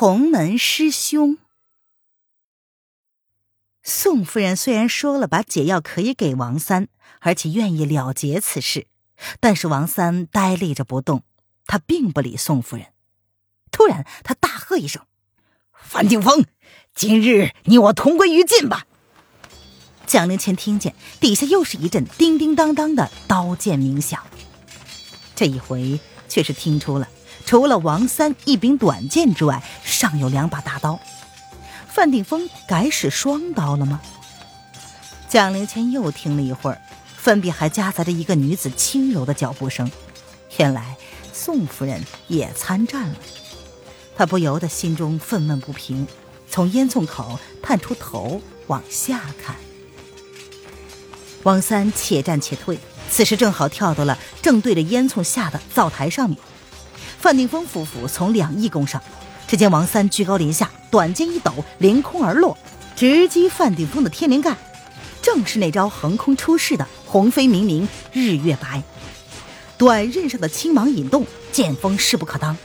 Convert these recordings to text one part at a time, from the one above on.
同门师兄，宋夫人虽然说了把解药可以给王三，而且愿意了结此事，但是王三呆立着不动，他并不理宋夫人。突然，他大喝一声：“范定峰，今日你我同归于尽吧！”蒋灵谦听见底下又是一阵叮叮当当的刀剑鸣响，这一回却是听出了。除了王三一柄短剑之外，尚有两把大刀。范定峰改使双刀了吗？蒋灵谦又听了一会儿，分别还夹杂着一个女子轻柔的脚步声。原来宋夫人也参战了。他不由得心中愤懑不平，从烟囱口探出头往下看。王三且战且退，此时正好跳到了正对着烟囱下的灶台上面。范定峰夫妇从两翼攻上，只见王三居高临下，短剑一抖，凌空而落，直击范定峰的天灵盖。正是那招横空出世的“鸿飞冥冥日月白”。短刃上的青芒引动，剑锋势不可当，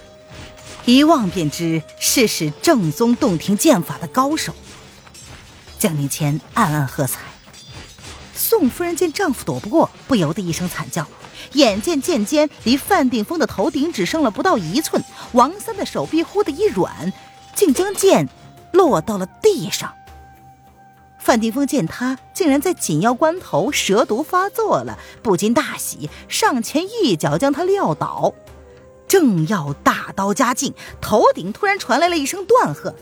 一望便知是使正宗洞庭剑法的高手。江宁谦暗暗喝彩。宋夫人见丈夫躲不过，不由得一声惨叫。眼见剑尖离范定峰的头顶只剩了不到一寸，王三的手臂忽的一软，竟将剑落到了地上。范定峰见他竟然在紧要关头蛇毒发作了，不禁大喜，上前一脚将他撂倒。正要大刀加劲，头顶突然传来了一声断喝：“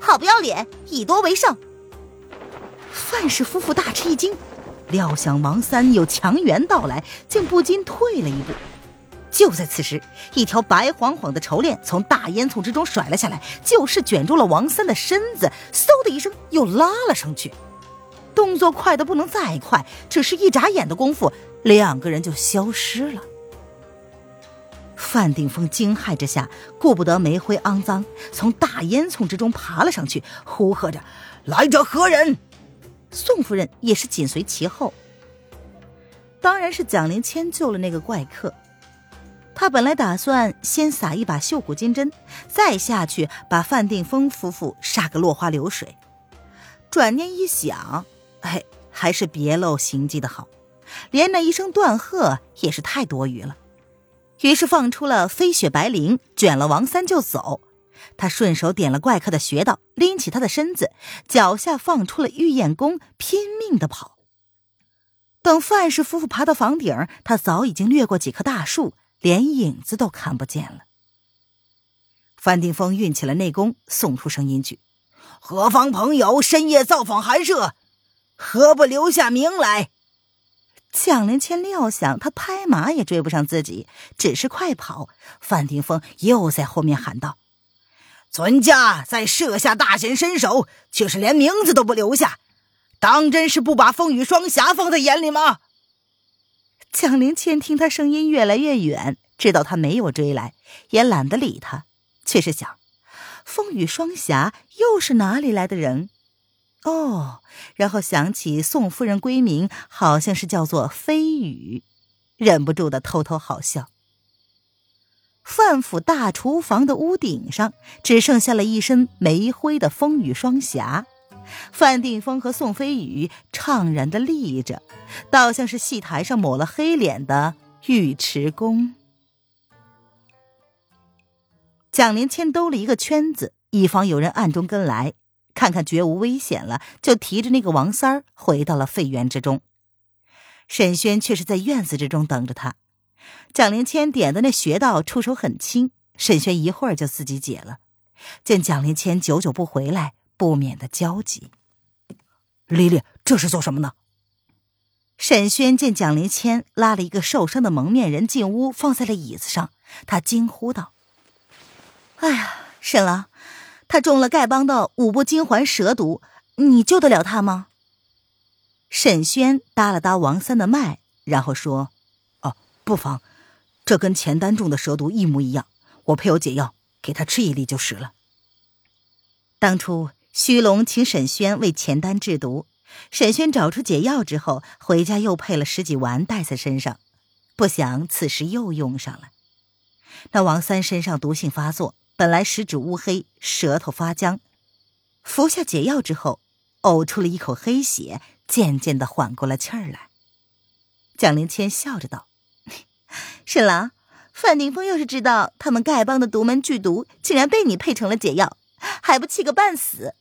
好不要脸，以多为胜！”范氏夫妇大吃一惊。料想王三有强援到来，竟不禁退了一步。就在此时，一条白晃晃的绸链从大烟囱之中甩了下来，就是卷住了王三的身子，嗖的一声又拉了上去。动作快的不能再快，只是一眨眼的功夫，两个人就消失了。范定峰惊骇之下，顾不得煤灰肮脏，从大烟囱之中爬了上去，呼喝着：“来者何人？”宋夫人也是紧随其后。当然是蒋灵谦救了那个怪客。他本来打算先撒一把绣骨金针，再下去把范定峰夫妇杀个落花流水。转念一想，哎，还是别露行迹的好，连那一声断喝也是太多余了。于是放出了飞雪白绫，卷了王三就走。他顺手点了怪客的穴道，拎起他的身子，脚下放出了玉燕弓，拼命的跑。等范氏夫妇爬到房顶，他早已经掠过几棵大树，连影子都看不见了。范定峰运起了内功，送出声音去：“何方朋友深夜造访寒舍，何不留下名来？”蒋灵谦料想他拍马也追不上自己，只是快跑。范定峰又在后面喊道。尊家在设下大显身手，却是连名字都不留下，当真是不把风雨双侠放在眼里吗？蒋灵谦听他声音越来越远，知道他没有追来，也懒得理他，却是想：风雨双侠又是哪里来的人？哦，然后想起宋夫人闺名好像是叫做飞羽，忍不住的偷偷好笑。范府大厨房的屋顶上只剩下了一身煤灰的风雨双侠，范定峰和宋飞宇怅然的立着，倒像是戏台上抹了黑脸的尉迟恭。蒋灵谦兜了一个圈子，以防有人暗中跟来，看看绝无危险了，就提着那个王三儿回到了废园之中。沈轩却是在院子之中等着他。蒋灵谦点的那穴道出手很轻，沈轩一会儿就自己解了。见蒋灵谦久久不回来，不免的焦急。丽丽，这是做什么呢？沈轩见蒋灵谦拉了一个受伤的蒙面人进屋，放在了椅子上，他惊呼道：“哎呀，沈郎，他中了丐帮的五步金环蛇毒，你救得了他吗？沈轩搭了搭王三的脉，然后说：“哦，不妨，这跟钱丹中的蛇毒一模一样。我配有解药，给他吃一粒就是了。”当初虚龙请沈轩为钱丹制毒，沈轩找出解药之后，回家又配了十几丸带在身上，不想此时又用上了。那王三身上毒性发作，本来十指乌黑，舌头发僵，服下解药之后，呕出了一口黑血。渐渐的缓过了气儿来，蒋灵谦笑着道：“ 沈郎，范定峰要是知道他们丐帮的独门剧毒竟然被你配成了解药，还不气个半死？”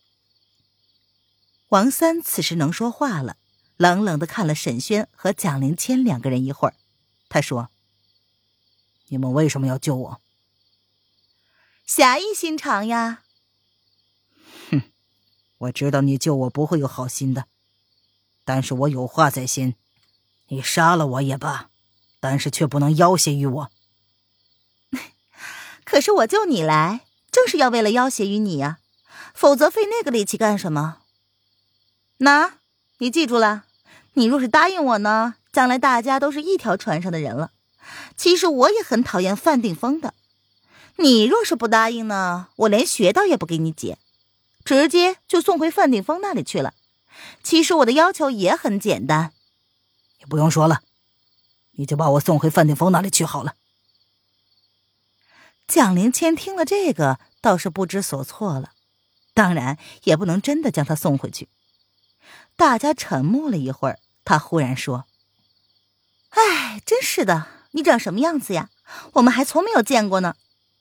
王三此时能说话了，冷冷的看了沈轩和蒋灵谦两个人一会儿，他说：“你们为什么要救我？”侠义心肠呀！哼，我知道你救我不会有好心的。但是我有话在先，你杀了我也罢，但是却不能要挟于我。可是我救你来，正是要为了要挟于你呀，否则费那个力气干什么？那，你记住了，你若是答应我呢，将来大家都是一条船上的人了。其实我也很讨厌范定峰的，你若是不答应呢，我连穴道也不给你解，直接就送回范定峰那里去了。其实我的要求也很简单，也不用说了，你就把我送回范定峰那里去好了。蒋灵谦听了这个，倒是不知所措了，当然也不能真的将他送回去。大家沉默了一会儿，他忽然说：“哎，真是的，你长什么样子呀？我们还从没有见过呢。”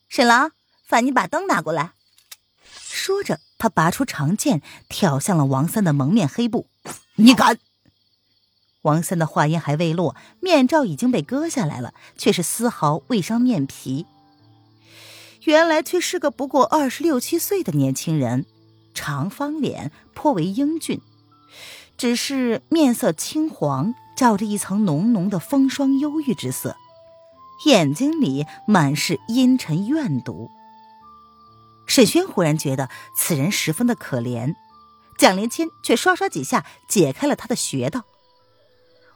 沈郎，烦你把灯拿过来。说着。他拔出长剑，挑向了王三的蒙面黑布。你敢！王三的话音还未落，面罩已经被割下来了，却是丝毫未伤面皮。原来却是个不过二十六七岁的年轻人，长方脸，颇为英俊，只是面色青黄，罩着一层浓浓的风霜忧郁之色，眼睛里满是阴沉怨毒。沈轩忽然觉得此人十分的可怜，蒋连谦却刷刷几下解开了他的穴道。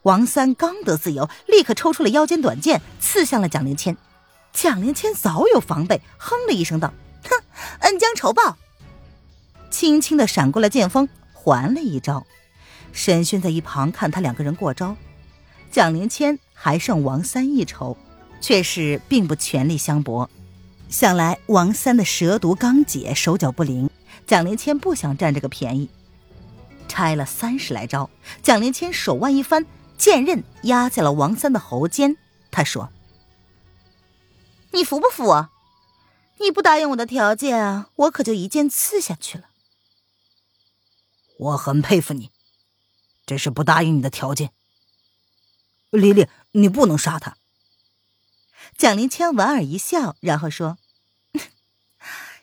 王三刚得自由，立刻抽出了腰间短剑，刺向了蒋灵谦。蒋灵谦早有防备，哼了一声道：“哼，恩将仇报。”轻轻的闪过了剑锋，还了一招。沈轩在一旁看他两个人过招，蒋灵谦还胜王三一筹，却是并不全力相搏。想来王三的蛇毒刚解，手脚不灵。蒋灵谦不想占这个便宜，拆了三十来招。蒋灵谦手腕一翻，剑刃压在了王三的喉间。他说：“你服不服？你不答应我的条件，我可就一剑刺下去了。”我很佩服你，只是不答应你的条件。丽丽，你不能杀他。蒋灵谦莞尔一笑，然后说：“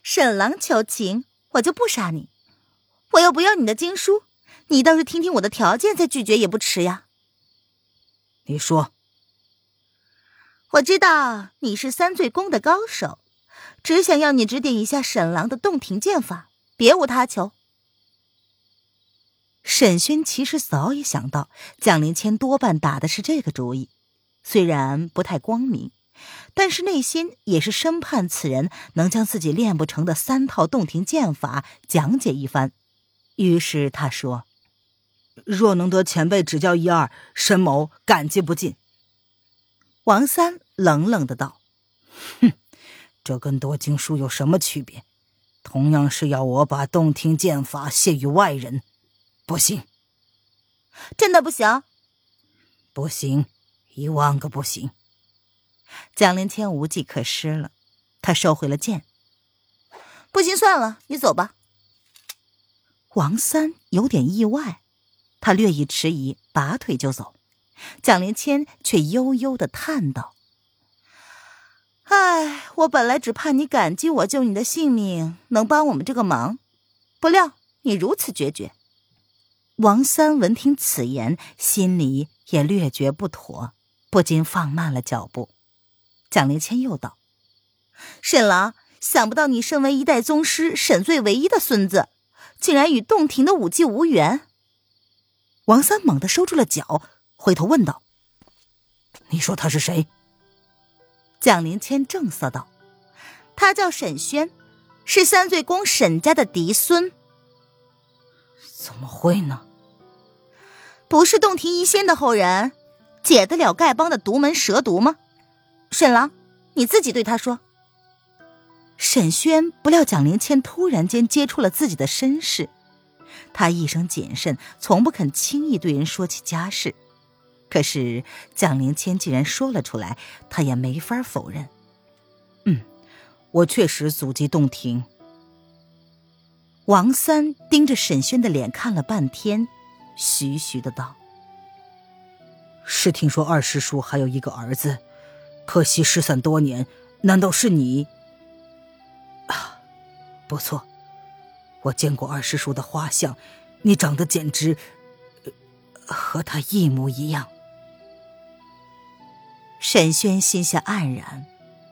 沈郎求情，我就不杀你。我又不要你的经书，你倒是听听我的条件，再拒绝也不迟呀。”你说：“我知道你是三醉宫的高手，只想要你指点一下沈郎的洞庭剑法，别无他求。”沈轩其实早已想到，蒋灵谦多半打的是这个主意，虽然不太光明。但是内心也是深盼此人能将自己练不成的三套洞庭剑法讲解一番。于是他说：“若能得前辈指教一二，申某感激不尽。”王三冷冷的道：“哼，这跟夺经书有什么区别？同样是要我把洞庭剑法泄于外人，不行，真的不行，不行，一万个不行。”蒋灵谦无计可施了，他收回了剑。不行，算了，你走吧。王三有点意外，他略一迟疑，拔腿就走。蒋灵谦却悠悠的叹道：“哎，我本来只怕你感激我救你的性命，能帮我们这个忙，不料你如此决绝。”王三闻听此言，心里也略觉不妥，不禁放慢了脚步。蒋灵谦又道：“沈郎，想不到你身为一代宗师沈醉唯一的孙子，竟然与洞庭的武技无缘。王三猛地收住了脚，回头问道：“你说他是谁？”蒋灵谦正色道：“他叫沈轩，是三醉宫沈家的嫡孙。”怎么会呢？不是洞庭一仙的后人，解得了丐帮的独门蛇毒吗？沈郎，你自己对他说。沈轩不料蒋灵谦突然间接触了自己的身世，他一生谨慎，从不肯轻易对人说起家事。可是蒋灵谦既然说了出来，他也没法否认。嗯，我确实祖籍洞庭。王三盯着沈轩的脸看了半天，徐徐的道：“是听说二师叔还有一个儿子，可惜失散多年。难道是你？”啊，不错，我见过二师叔的画像，你长得简直和他一模一样。沈轩心下黯然，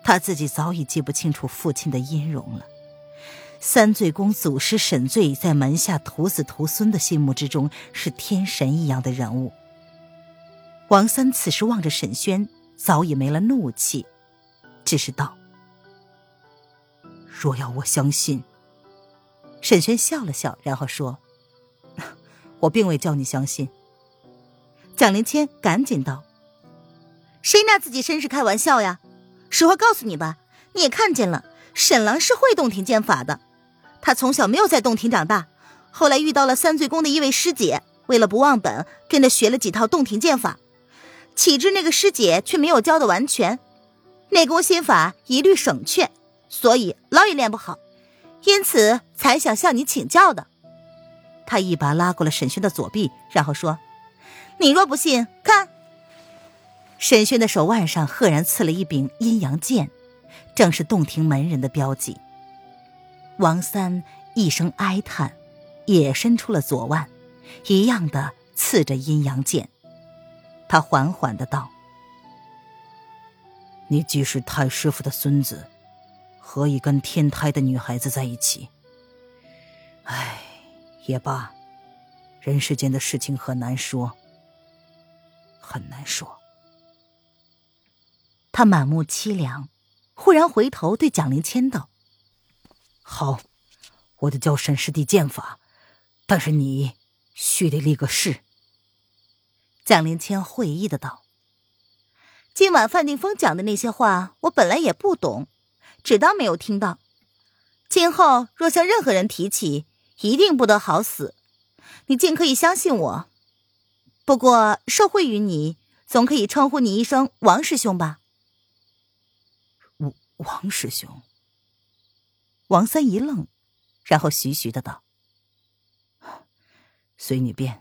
他自己早已记不清楚父亲的音容了。三醉宫祖师沈醉在门下徒子徒孙的心目之中是天神一样的人物。王三此时望着沈轩，早已没了怒气，只是道：“若要我相信。”沈轩笑了笑，然后说：“ 我并未叫你相信。”蒋灵谦赶紧道。谁拿自己身世开玩笑呀？实话告诉你吧，你也看见了，沈郎是会洞庭剑法的。他从小没有在洞庭长大，后来遇到了三醉宫的一位师姐，为了不忘本，跟着学了几套洞庭剑法。岂知那个师姐却没有教的完全，内功心法一律省却，所以老也练不好，因此才想向你请教的。他一把拉过了沈轩的左臂，然后说：“你若不信，看。”沈轩的手腕上赫然刺了一柄阴阳剑，正是洞庭门人的标记。王三一声哀叹，也伸出了左腕，一样的刺着阴阳剑。他缓缓的道：“你既是太师傅的孙子，何以跟天胎的女孩子在一起？唉，也罢，人世间的事情很难说，很难说。”他满目凄凉，忽然回头对蒋灵谦道：“好，我得教沈师弟剑法，但是你须得立个誓。”蒋灵谦会意的道：“今晚范定峰讲的那些话，我本来也不懂，只当没有听到。今后若向任何人提起，一定不得好死。你尽可以相信我。不过受惠于你，总可以称呼你一声王师兄吧。”王王师兄，王三一愣，然后徐徐的道：“随你便。”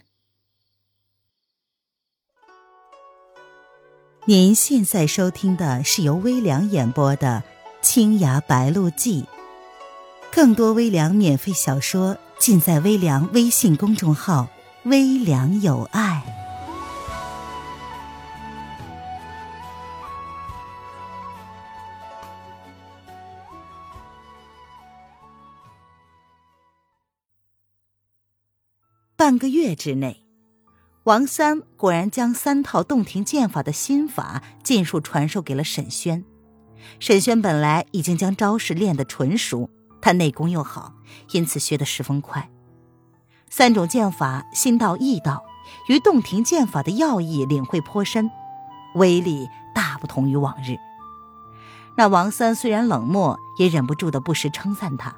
您现在收听的是由微凉演播的《青崖白鹿记》，更多微凉免费小说尽在微凉微信公众号“微凉有爱”。半个月之内，王三果然将三套洞庭剑法的心法尽数传授给了沈轩。沈轩本来已经将招式练得纯熟，他内功又好，因此学得十分快。三种剑法心道意道，与洞庭剑法的要义领会颇深，威力大不同于往日。那王三虽然冷漠，也忍不住的不时称赞他。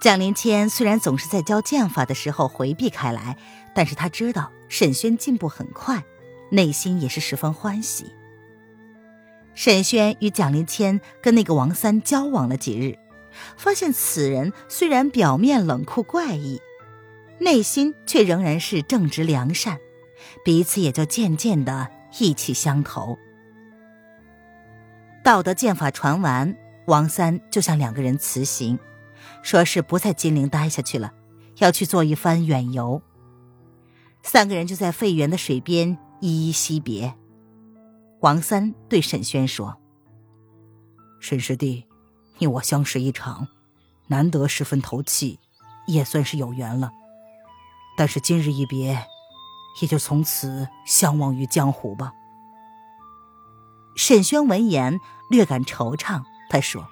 蒋灵谦虽然总是在教剑法的时候回避开来，但是他知道沈轩进步很快，内心也是十分欢喜。沈轩与蒋灵谦跟那个王三交往了几日，发现此人虽然表面冷酷怪异，内心却仍然是正直良善，彼此也就渐渐的意气相投。道德剑法传完，王三就向两个人辞行。说是不在金陵待下去了，要去做一番远游。三个人就在废园的水边依依惜别。王三对沈轩说：“沈师弟，你我相识一场，难得十分投契，也算是有缘了。但是今日一别，也就从此相忘于江湖吧。沈轩闻言略感惆怅，他说：“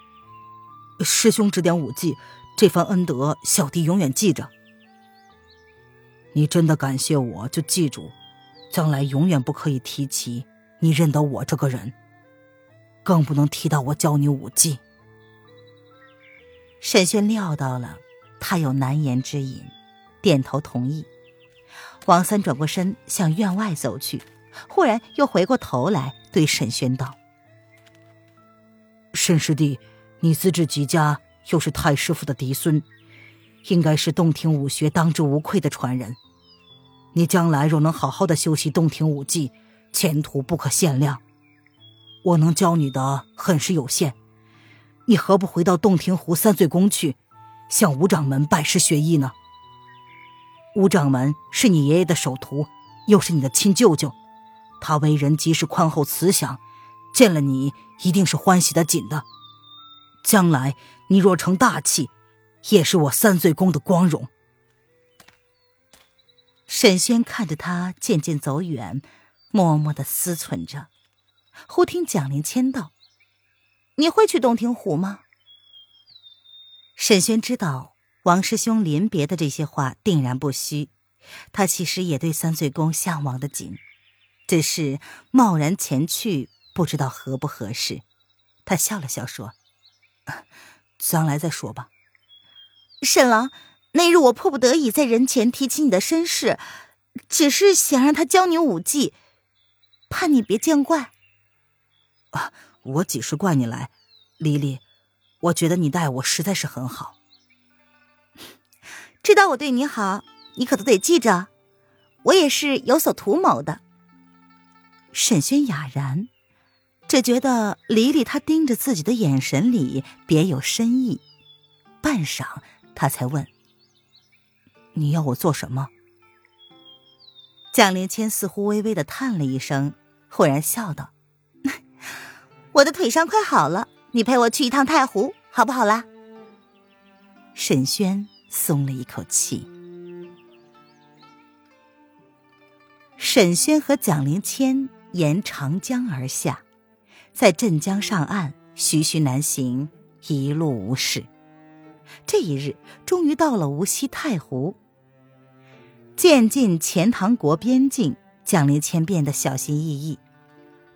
师兄指点武技，这番恩德，小弟永远记着。你真的感谢我，就记住，将来永远不可以提起你认得我这个人，更不能提到我教你武技。”沈轩料到了他有难言之隐，点头同意。王三转过身向院外走去，忽然又回过头来对沈轩道：“沈师弟，你资质极佳，又是太师傅的嫡孙，应该是洞庭武学当之无愧的传人。你将来若能好好的修习洞庭武技，前途不可限量。我能教你的很是有限。”你何不回到洞庭湖三醉宫去，向吴掌门拜师学艺呢？吴掌门是你爷爷的首徒，又是你的亲舅舅，他为人极是宽厚慈祥，见了你一定是欢喜的紧的。将来你若成大器，也是我三醉宫的光荣。沈轩看着他渐渐走远，默默的思忖着，忽听蒋灵谦道。你会去洞庭湖吗？沈轩知道王师兄临别的这些话定然不虚，他其实也对三醉宫向往的紧，只是贸然前去不知道合不合适。他笑了笑说：“ 将来再说吧。”沈郎，那日我迫不得已在人前提起你的身世，只是想让他教你武技，怕你别见怪。啊。我几时怪你来，黎黎？我觉得你待我实在是很好。知道我对你好，你可都得记着，我也是有所图谋的。沈轩哑然，只觉得黎黎她盯着自己的眼神里别有深意。半晌，他才问：“你要我做什么？”蒋灵谦似乎微微的叹了一声，忽然笑道。我的腿伤快好了，你陪我去一趟太湖，好不好啦？沈轩松了一口气。沈轩和蒋灵谦沿长江而下，在镇江上岸，徐徐南行，一路无事。这一日，终于到了无锡太湖。渐近钱塘国边境，蒋灵谦变得小心翼翼。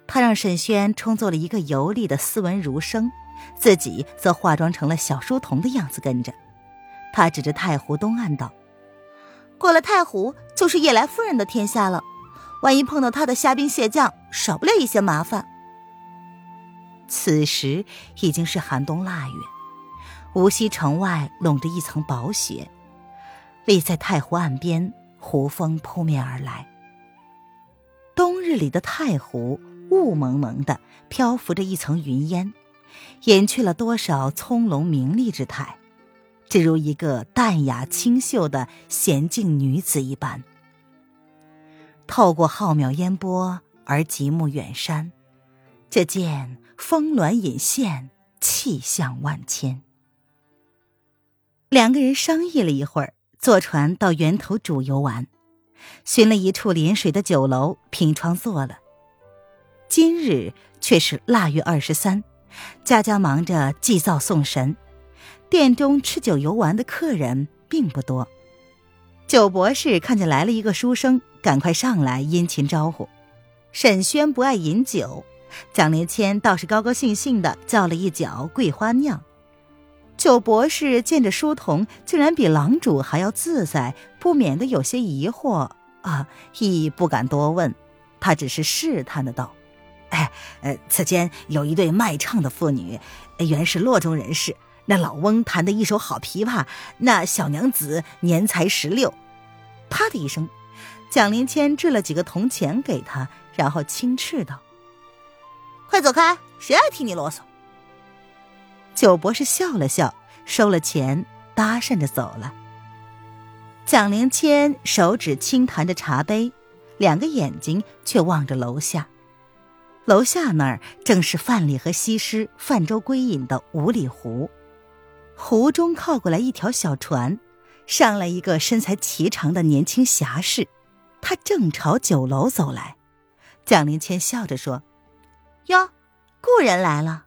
他让沈轩充作了一个游历的斯文儒生，自己则化妆成了小书童的样子跟着。他指着太湖东岸道：“过了太湖，就是夜来夫人的天下了。万一碰到他的虾兵蟹将，少不了一些麻烦。”此时已经是寒冬腊月，无锡城外笼着一层薄雪。立在太湖岸边，湖风扑面而来。冬日里的太湖。雾蒙蒙的，漂浮着一层云烟，掩去了多少葱茏明丽之态，只如一个淡雅清秀的娴静女子一般。透过浩渺烟波而极目远山，只见峰峦隐现，气象万千。两个人商议了一会儿，坐船到源头渚游玩，寻了一处临水的酒楼，凭窗坐了。今日却是腊月二十三，家家忙着祭灶送神，殿中吃酒游玩的客人并不多。九博士看见来了一个书生，赶快上来殷勤招呼。沈轩不爱饮酒，蒋灵谦倒是高高兴兴的叫了一脚桂花酿。九博士见着书童竟然比郎主还要自在，不免得有些疑惑啊，亦不敢多问，他只是试探的道。哎，呃，此间有一对卖唱的妇女，原是洛中人士。那老翁弹的一手好琵琶，那小娘子年才十六。啪的一声，蒋灵谦掷了几个铜钱给他，然后轻斥道：“快走开，谁爱听你啰嗦？”九博士笑了笑，收了钱，搭讪着走了。蒋灵谦手指轻弹着茶杯，两个眼睛却望着楼下。楼下那儿正是范蠡和西施泛舟归隐的五里湖，湖中靠过来一条小船，上来一个身材颀长的年轻侠士，他正朝酒楼走来。蒋灵谦笑着说：“哟，故人来了。”